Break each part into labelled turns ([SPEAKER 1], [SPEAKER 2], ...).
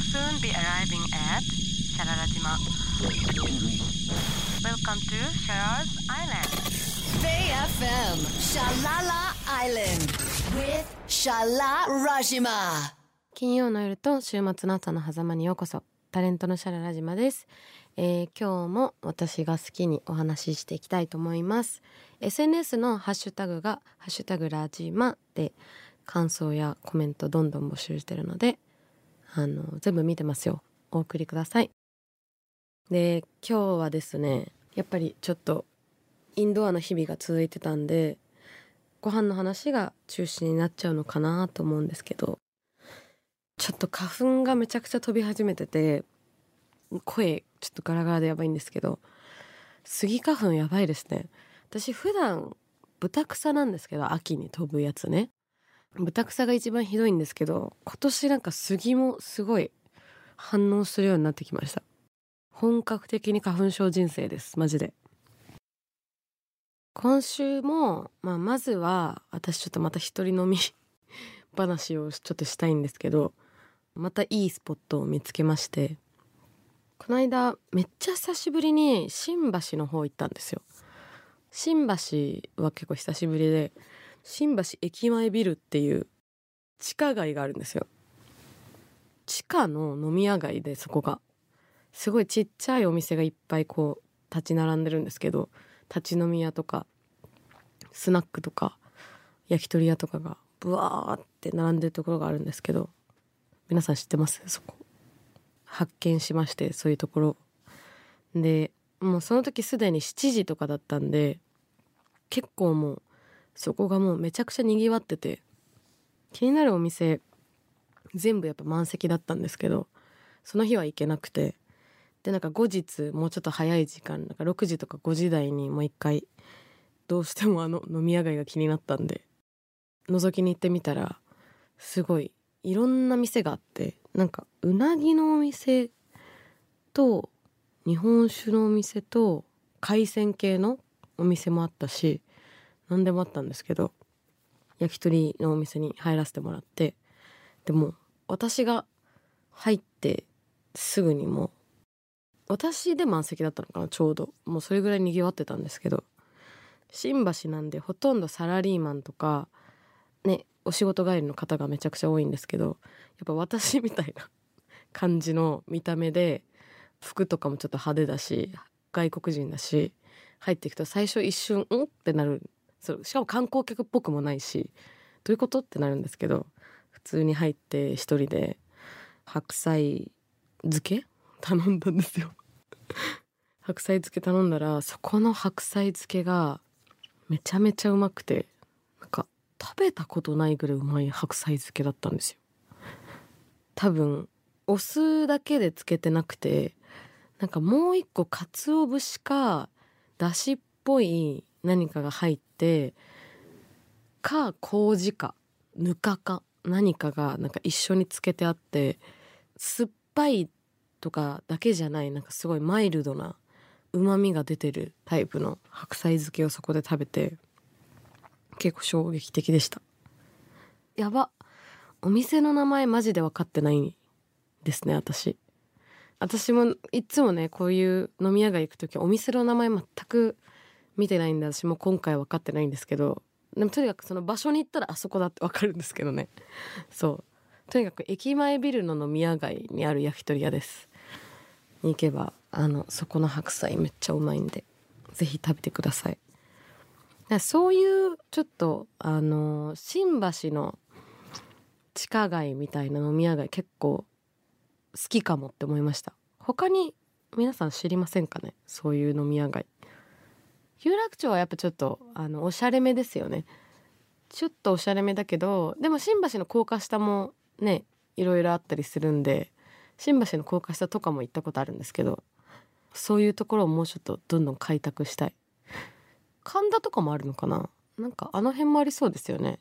[SPEAKER 1] will soon be arriving at Shararajima. Welcome to Sharar's Island.
[SPEAKER 2] Bay FM, Shalala Island with Shala Rajima.
[SPEAKER 3] 金曜の夜と週末の朝の狭間にようこそ。タレントのシャララジマです。えー今日も私が好きにお話ししていきたいと思います。SNS のハッシュタグが、ハッシュタグラジマで感想やコメントどんどん募集してるので、あの、全部見てますよ。お送りください。で、今日はですね、やっぱりちょっとインドアの日々が続いてたんで、ご飯の話が中心になっちゃうのかなと思うんですけど、ちょっと花粉がめちゃくちゃ飛び始めてて、声ちょっとガラガラでやばいんですけど、スギ花粉やばいですね。私普段豚草なんですけど、秋に飛ぶやつね。豚草が一番ひどいんですけど、今年なんか杉もすごい反応するようになってきました。本格的に花粉症人生です。マジで。今週も、まあ、まずは、私ちょっとまた一人飲み 話をちょっとしたいんですけど、またいいスポットを見つけまして、この間、めっちゃ久しぶりに新橋の方行ったんですよ。新橋は結構久しぶりで、新橋駅前ビルっていう地下街があるんですよ。地下の飲み屋街でそこが。すごいちっちゃいお店がいっぱいこう立ち並んでるんですけど、立ち飲み屋とか、スナックとか、焼き鳥屋とかがブワーって並んでるところがあるんですけど、皆さん知ってます？そこ。発見しまして、そういうところ。で、もうその時すでに7時とかだったんで、結構もう、そこがもうめちゃくちゃ賑わってて、気になるお店、全部やっぱ満席だったんですけど、その日は行けなくて、で、なんか後日、もうちょっと早い時間、なんか6時とか5時台にもう一回、どうしてもあの飲み屋街が気になったんで、覗きに行ってみたら、すごい、いろんな店があって、なんか、うなぎのお店と、日本酒のお店と、海鮮系のお店もあったし、何でもあったんですけど、焼き鳥のお店に入らせてもらって、でも、私が入ってすぐにもう、私で満席だったのかな、ちょうど。もうそれぐらい賑わってたんですけど、新橋なんでほとんどサラリーマンとか、ね、お仕事帰りの方がめちゃくちゃ多いんですけど、やっぱ私みたいな 感じの見た目で、服とかもちょっと派手だし、外国人だし、入っていくと最初一瞬、んってなる。そう、しかも観光客っぽくもないし、どういうこと？ってなるんですけど、普通に入って一人で、白菜漬け？頼んだんですよ。白菜漬け頼んだら、そこの白菜漬けがめちゃめちゃうまくて、なんか食べたことないぐらいうまい白菜漬けだったんですよ。多分、お酢だけで漬けてなくて、なんかもう一個鰹節か、だしっぽい何かが入って、か、麹か、ぬかか、何かがなんか一緒に漬けてあって、酸っぱいとかだけじゃない、なんかすごいマイルドな旨味が出てるタイプの白菜漬けをそこで食べて、結構衝撃的でした。やば。お店の名前マジで分かってないですね、私。私もいつもね、こういう飲み屋街行くときお店の名前全く見てないんで、私も今回分かってないんですけど、でもとにかくその場所に行ったらあそこだって分かるんですけどね。そう。とにかく駅前ビルの飲み屋街にある焼き鳥屋です。に行けば、あの、そこの白菜めっちゃうまいんで、ぜひ食べてください。だそういう、ちょっと、あの、新橋の地下街みたいな飲み屋街結構好きかもって思いました。他に皆さん知りませんかね？そういう飲み屋街。有楽町はやっぱちょっと、あの、おしゃれめですよね。ちょっとおしゃれめだけど、でも新橋の高架下もね、いろいろあったりするんで、新橋の高架下とかも行ったことあるんですけど、そういうところをもうちょっとどんどん開拓したい。神田とかもあるのかな？なんかあの辺もありそうですよね。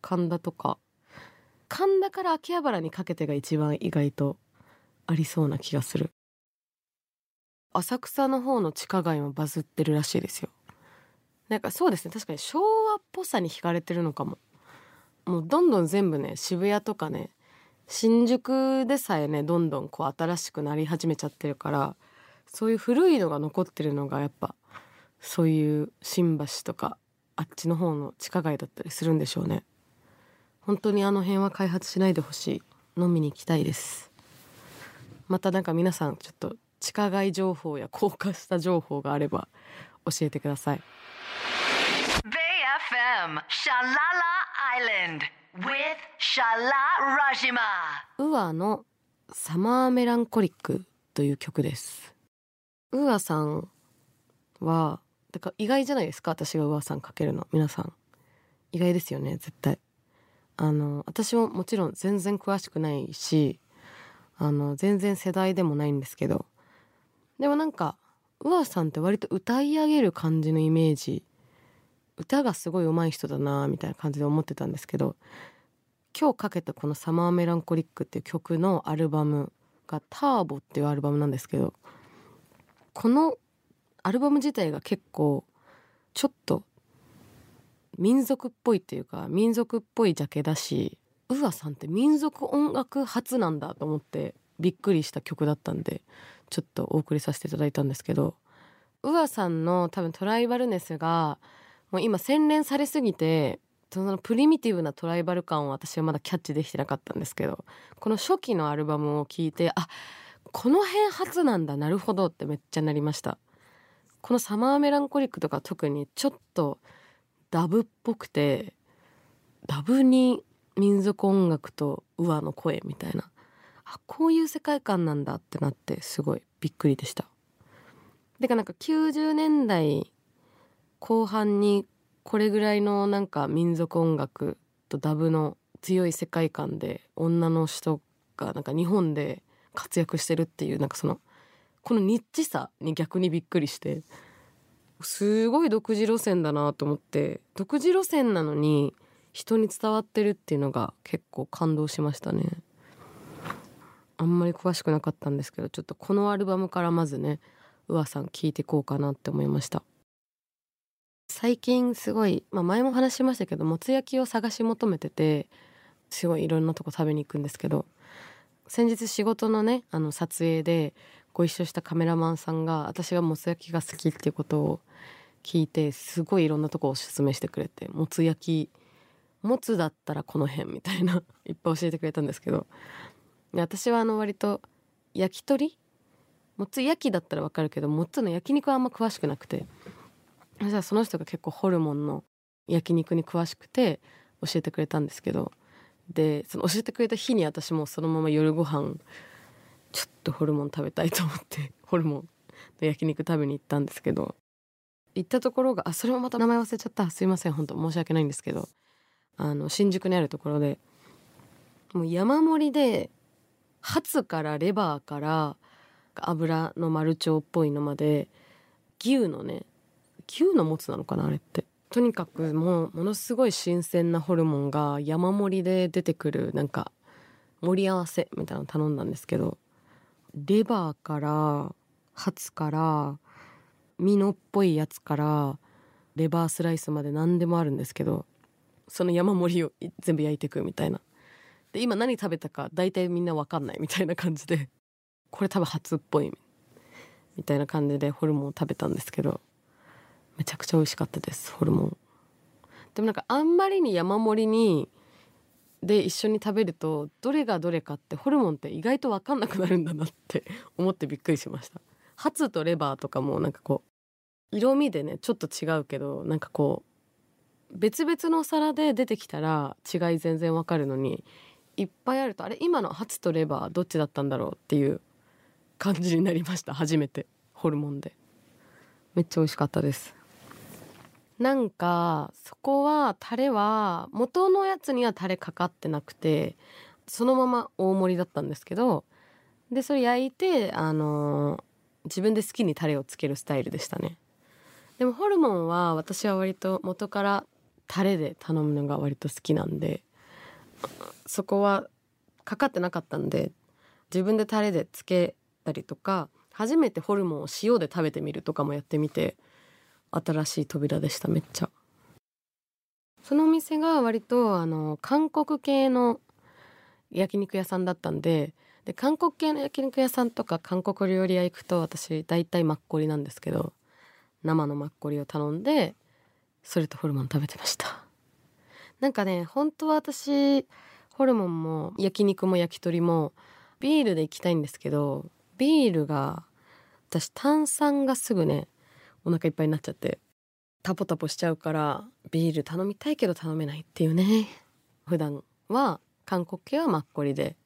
[SPEAKER 3] 神田とか。神田から秋葉原にかけてが一番意外とありそうな気がする。浅草の方の地下街もバズってるらしいですよ。なんかそうですね。確かに昭和っぽさに惹かれてるのかも。もうどんどん全部ね、渋谷とかね、新宿でさえねどんどんこう新しくなり始めちゃってるからそういう古いのが残ってるのがやっぱそういう新橋とかあっちの方の地下街だったりするんでしょうね本当にあの辺は開発しないでほしい飲みに行きたいですまたなんか皆さんちょっと地下街情報や高架下情報があれば教えてください。
[SPEAKER 2] Bay FM Shalala Island with Shala Rajima.
[SPEAKER 3] ウアのサマーメランコリックという曲です。ウアさんはだから意外じゃないですか私がウアさんかけるの。皆さん。意外ですよね絶対。あの私ももちろん全然詳しくないしあの全然世代でもないんですけどでもなんかウアさんって割と歌い上げる感じのイメージ。歌がすごい上手い人だなみたいな感じで思ってたんですけど今日かけたこの「サマーメランコリック」っていう曲のアルバムが「ターボ」っていうアルバムなんですけどこのアルバム自体が結構ちょっと民族っぽいっていうか民族っぽいジャケだしウアさんって民族音楽初なんだと思ってびっくりした曲だったんでちょっとお送りさせていただいたんですけどウアさんの多分トライバルネスがもう今洗練されすぎてそのプリミティブなトライバル感を私はまだキャッチできてなかったんですけどこの初期のアルバムを聴いてあこの辺初なんだなるほどってめっちゃなりました。この「サマーメランコリック」とか特にちょっとダブっぽくてダブに民族音楽とウアの声みたいな。あこういう世界観なんだってなってすごいびっくりでした。てかなんか90年代後半にこれぐらいのなんか民族音楽とダブの強い世界観で女の人がなんか日本で活躍してるっていうなんかそのこのニッチさに逆にびっくりしてすごい独自路線だなと思って独自路線なのに人に伝わってるっていうのが結構感動しましたね。あんまり詳しくなかったんですけどちょっとこのアルバムからまずねうわさん聞いてこうかなって思いました。最近すごい、まあ、前も話しましたけどもつ焼きを探し求めててすごいいろんなとこ食べに行くんですけど先日仕事のねあの撮影でご一緒したカメラマンさんが私がもつ焼きが好きっていうことを聞いてすごいいろんなとこをおすすめしてくれてもつ焼きもつだったらこの辺みたいないっぱい教えてくれたんですけど私はあの割と焼き鳥？もつ焼きだったらわかるけどもつの焼肉はあんま詳しくなくて。じゃあその人が結構ホルモンの焼肉に詳しくて教えてくれたんですけど。でその教えてくれた日に私もそのまま夜ご飯ちょっとホルモン食べたいと思って ホルモンの焼肉食べに行ったんですけど。行ったところがあそれもまた名前忘れちゃった。すいません本当申し訳ないんですけど。あの新宿にあるところでもう山盛りでハツからレバーから油のマルチョウっぽいのまで牛のね牛のもつなのかなあれって。とにかくもうものすごい新鮮なホルモンが山盛りで出てくるなんか盛り合わせみたいなの頼んだんですけどレバーからハツからミノっぽいやつからレバースライスまで何でもあるんですけどその山盛りを全部焼いていくみたいな。で今何食べたか大体みんな分かんないみたいな感じでこれ多分初っぽいみたいな感じでホルモンを食べたんですけどめちゃくちゃ美味しかったですホルモン。でもなんかあんまりに山盛りにで一緒に食べるとどれがどれかってホルモンって意外と分かんなくなるんだなって思ってびっくりしました。ハツとレバーとかもなんかこう色味でねちょっと違うけどなんかこう別々のお皿で出てきたら違い全然わかるのにいっぱいあるとあれ今のハツとレバーどっちだったんだろうっていう感じになりました初めて。ホルモンで。めっちゃ美味しかったです。なんかそこはタレは元のやつにはタレかかってなくてそのまま大盛りだったんですけどでそれ焼いてあの自分で好きにタレをつけるスタイルでしたね。でもホルモンは私は割と元からタレで頼むのが割と好きなんでそこはかかってなかったんで自分でタレでつけたりとか初めてホルモンを塩で食べてみるとかもやってみて新しい扉でしためっちゃ。そのお店が割とあの韓国系の焼肉屋さんだったんでで韓国系の焼肉屋さんとか韓国料理屋行くと私大体マッコリなんですけど生のマッコリを頼んでそれとホルモン食べてました。なんかね本当は私ホルモンも焼肉も焼き鳥もビールで行きたいんですけどビールが私炭酸がすぐねお腹いっぱいになっちゃってタポタポしちゃうからビール頼みたいけど頼めないっていうね。普段は韓国系はマッコリで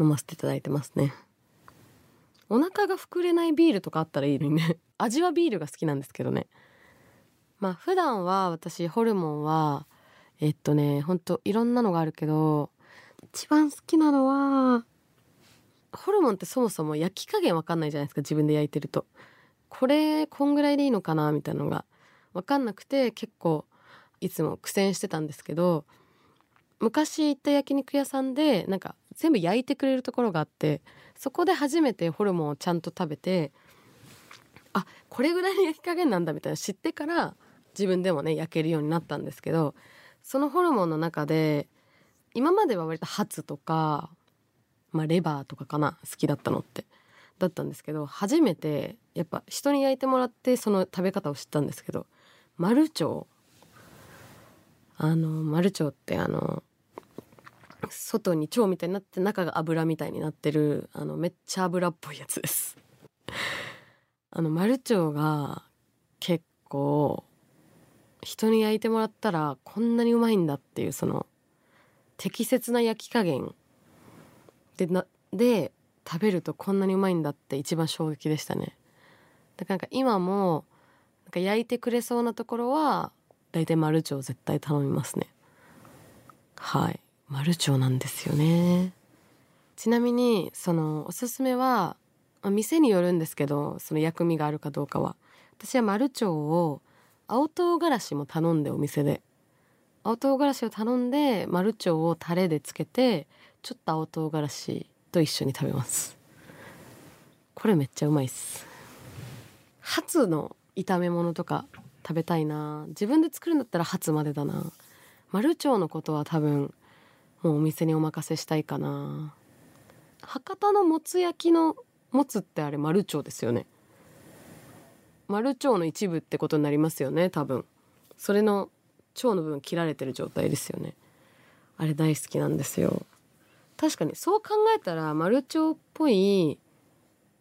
[SPEAKER 3] 飲ませていただいてますね。お腹が膨れないビールとかあったらいいのにね。味はビールが好きなんですけどね。まあ普段は私ホルモンはえっとねほんといろんなのがあるけど一番好きなのはホルモンってそもそも焼き加減わかんないじゃないですか自分で焼いてると。これこんぐらいでいいのかなみたいなのが分かんなくて結構いつも苦戦してたんですけど昔行った焼肉屋さんでなんか全部焼いてくれるところがあってそこで初めてホルモンをちゃんと食べてあこれぐらいの焼き加減なんだみたいな知ってから自分でもね焼けるようになったんですけどそのホルモンの中で今までは割とハツとか、まあ、レバーとかかな好きだったのってだったんですけど初めてやっぱ人に焼いてもらってその食べ方を知ったんですけどマルチョあのマルチョってあの外に腸みたいになって中が油みたいになってるあのめっちゃ油っぽいやつです。あのマルチョウが結構人に焼いてもらったらこんなにうまいんだっていうその適切な焼き加減でなで食べるとこんなにうまいんだって一番衝撃でしたね。だからなんか今もなんか焼いてくれそうなところは大体マルチョウ絶対頼みますね。はい。マルチョウなんですよね。ちなみにそのおすすめはま店によるんですけどその薬味があるかどうかは。私はマルチョウを青唐辛子も頼んでお店で。青唐辛子を頼んでマルチョをタレでつけてちょっと青唐辛子と一緒に食べます。これめっちゃうまいっす。ハツの炒め物とか食べたいな。自分で作るんだったらハツまでだな。マルチョのことは多分もうお店にお任せしたいかな。博多のもつ焼きのもつってあれマルチョですよね。マルチョの一部ってことになりますよね多分。それの腸の部分切られてる状態ですよね。あれ大好きなんですよ。確かにそう考えたらマルチョウっぽい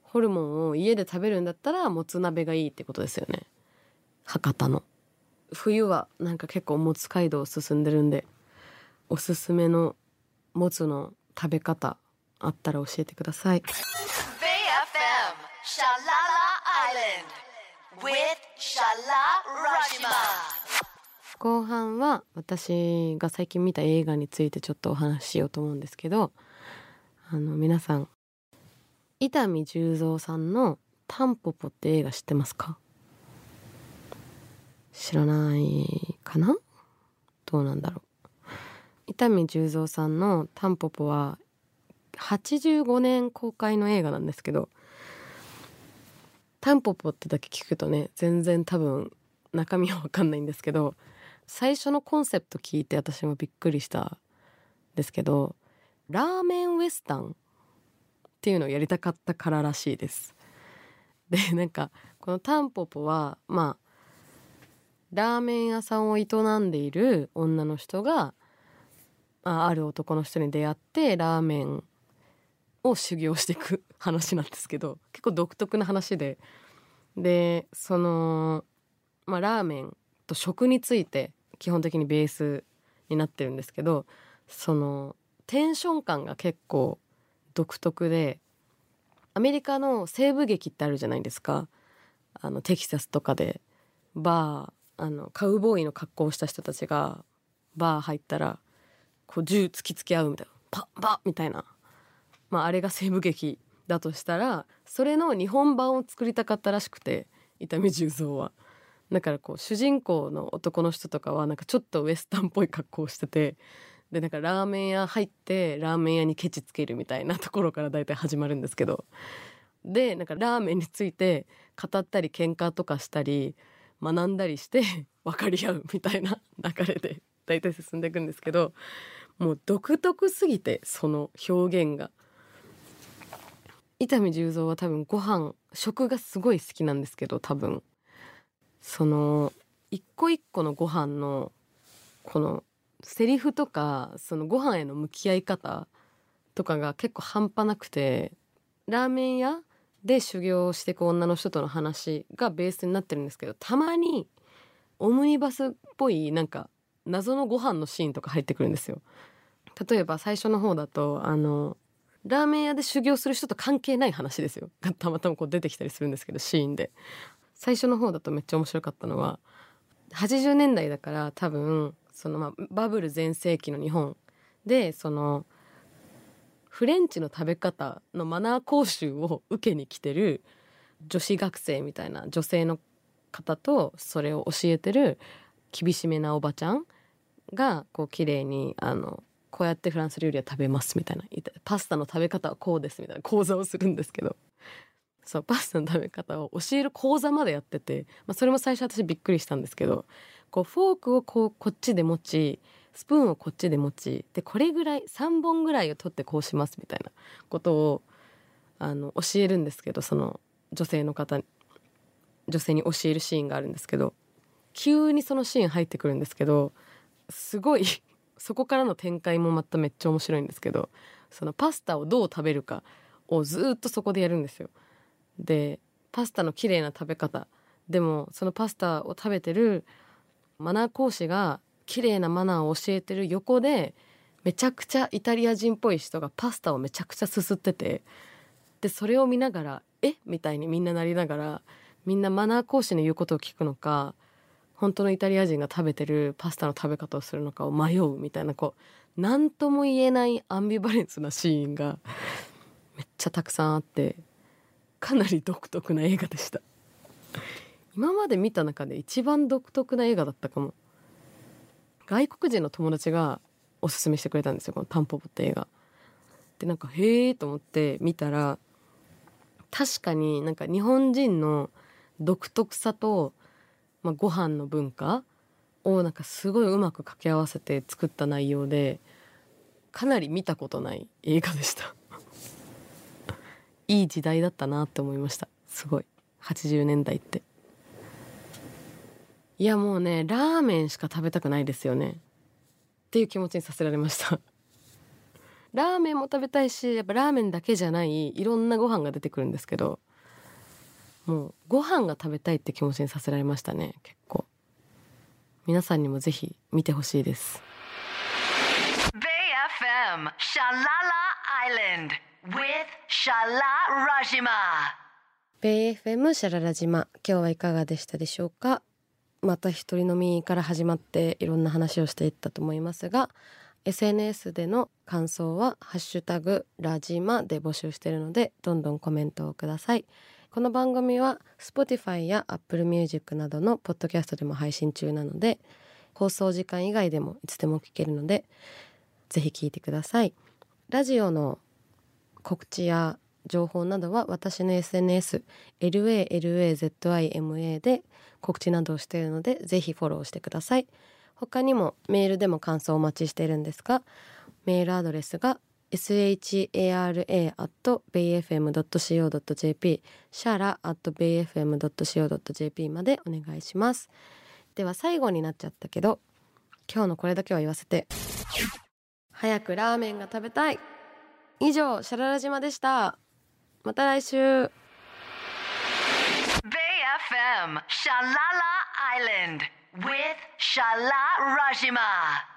[SPEAKER 3] ホルモンを家で食べるんだったらもつ鍋がいいってことですよね。博多の。冬はなんか結構もつ街道進んでるんでおすすめのもつの食べ方あったら教えてください。
[SPEAKER 2] BFM Shalala Island with Shala Rajima.
[SPEAKER 3] 後半は私が最近見た映画についてちょっとお話ししようと思うんですけどあの皆さん伊丹十三さんの「タンポポ」って映画知ってますか？知らないかな？どうなんだろう。伊丹十三さんの「タンポポ」は85年公開の映画なんですけどタンポポってだけ聞くとね全然多分中身は分かんないんですけど最初のコンセプト聞いて私もびっくりしたんですけどラーメンウエスタンっていうのをやりたかったかららしいです。でなんかこのタンポポはまあラーメン屋さんを営んでいる女の人があある男の人に出会ってラーメンを修行していく話なんですけど結構独特な話ででその、まあ、ラーメンと食について基本的にベースになってるんですけどそのテンション感が結構独特でアメリカの西部劇ってあるじゃないですか。あのテキサスとかで。バーあのカウボーイの格好をした人たちがバー入ったらこう銃突きつけ合うみたいな。パッパッみたいな。まあ、あれが西部劇だとしたらそれの日本版を作りたかったらしくて伊丹十三は。だからこう主人公の男の人とかはなんかちょっとウエスタンっぽい格好をしててでなんかラーメン屋入ってラーメン屋にケチつけるみたいなところから大体始まるんですけどでなんかラーメンについて語ったり喧嘩とかしたり学んだりして 分かり合うみたいな 流れで大体進んでいくんですけどもう独特すぎてその表現が。伊丹十三は多分ご飯食がすごい好きなんですけど多分。その一個一個のご飯のこのセリフとかそのご飯への向き合い方とかが結構半端なくてラーメン屋で修行していく女の人との話がベースになってるんですけどたまにオムニバスっぽいなんか謎のご飯のシーンとか入ってくるんですよ。例えば最初の方だとあのラーメン屋で修行する人と関係ない話ですよが たまたまこう出てきたりするんですけどシーンで最初の方だとめっちゃ面白かったのは80年代だから多分そのまあバブル全盛期の日本でそのフレンチの食べ方のマナー講習を受けに来てる女子学生みたいな女性の方とそれを教えてる厳しめなおばちゃんがこう綺麗にあのこうやってフランス料理は食べますみたいなパスタの食べ方はこうですみたいな講座をするんですけど。そうパスタの食べ方を教える講座までやってて、まあ、それも最初私びっくりしたんですけどこうフォークをこうこっちで持ちスプーンをこっちで持ちでこれぐらい3本ぐらいを取ってこうしますみたいなことをあの教えるんですけどその女性の方に女性に教えるシーンがあるんですけど急にそのシーン入ってくるんですけどすごい そこからの展開もまためっちゃ面白いんですけどそのパスタをどう食べるかをずっとそこでやるんですよ。でパスタの綺麗な食べ方。でもそのパスタを食べてるマナー講師が綺麗なマナーを教えてる横でめちゃくちゃイタリア人っぽい人がパスタをめちゃくちゃすすっててでそれを見ながら「え？みたいにみんななりながらみんなマナー講師の言うことを聞くのか本当のイタリア人が食べてるパスタの食べ方をするのかを迷うみたいなこう何とも言えないアンビバレンスなシーンがめっちゃたくさんあってかなり独特な映画でした。今まで見た中で一番独特な映画だったかも。外国人の友達がおすすめしてくれたんですよこの「タンポポ」って映画。でなんかへえと思って見たら確かになんか日本人の独特さと、まあ、ご飯の文化をなんかすごいうまく掛け合わせて作った内容でかなり見たことない映画でした。いい時代だったなって思いました。すごい。80年代って。いやもうねラーメンしか食べたくないですよね。っていう気持ちにさせられました。ラーメンも食べたいしやっぱラーメンだけじゃないいろんなご飯が出てくるんですけどもうご飯が食べたいって気持ちにさせられましたね結構。皆さんにもぜひ見てほしいです。
[SPEAKER 2] BFM シャララアイランド Shalala Island with Shala Rajima.
[SPEAKER 3] ベイ FM シャララ島今日はいかがでしたでしょうか？また一人飲みから始まっていろんな話をしていったと思いますが SNS での感想は「ハッシュタグラジマ」で募集しているのでどんどんコメントをください。この番組は Spotify や Apple Music などのポッドキャストでも配信中なので放送時間以外でもいつでも聞けるのでぜひ聞いてください。ラジオの告知や情報などは私の SNS LALAZIMA で告知などをしているのでぜひフォローしてください。他にもメールでも感想をお待ちしているんですがメールアドレスが shara.bayfm.co.jp シャラ .bayfm.co.jp までお願いします。では最後になっちゃったけど今日のこれだけは言わせて。早くラーメンが食べたい。以上シャララ島でした。また来週。
[SPEAKER 2] bayfm シャララ Island with シャララ島。